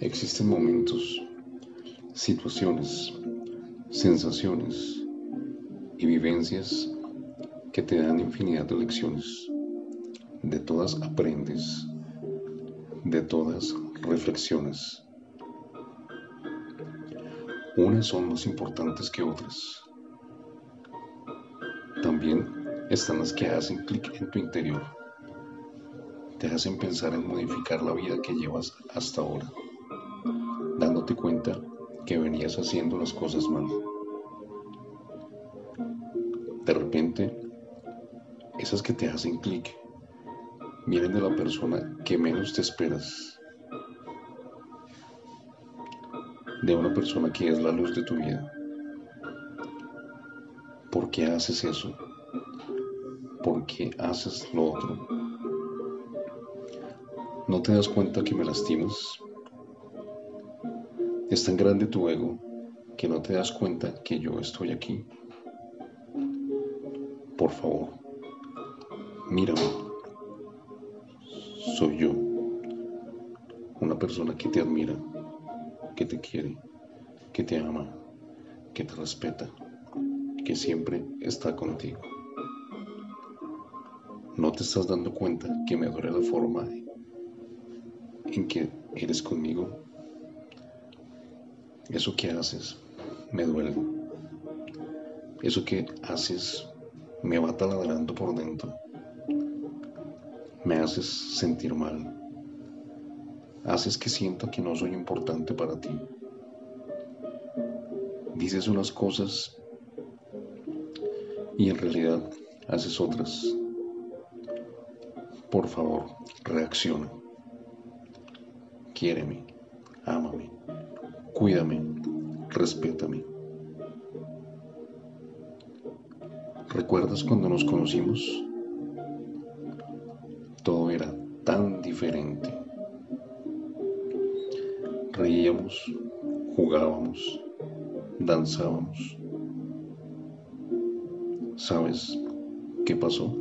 Existen momentos, situaciones, sensaciones y vivencias que te dan infinidad de lecciones. De todas aprendes, de todas reflexiones. Unas son más importantes que otras. También están las que hacen clic en tu interior. Te hacen pensar en modificar la vida que llevas hasta ahora dándote cuenta que venías haciendo las cosas mal. De repente, esas que te hacen clic vienen de la persona que menos te esperas, de una persona que es la luz de tu vida. ¿Por qué haces eso? ¿Por qué haces lo otro? ¿No te das cuenta que me lastimas? Es tan grande tu ego que no te das cuenta que yo estoy aquí. Por favor, mírame. Soy yo, una persona que te admira, que te quiere, que te ama, que te respeta, que siempre está contigo. ¿No te estás dando cuenta que me duele la forma en que eres conmigo? Eso que haces me duele. Eso que haces me va taladrando por dentro. Me haces sentir mal. Haces que sienta que no soy importante para ti. Dices unas cosas y en realidad haces otras. Por favor, reacciona. Quiéreme, ámame. Cuídame, respétame. ¿Recuerdas cuando nos conocimos? Todo era tan diferente. Reíamos, jugábamos, danzábamos. ¿Sabes qué pasó?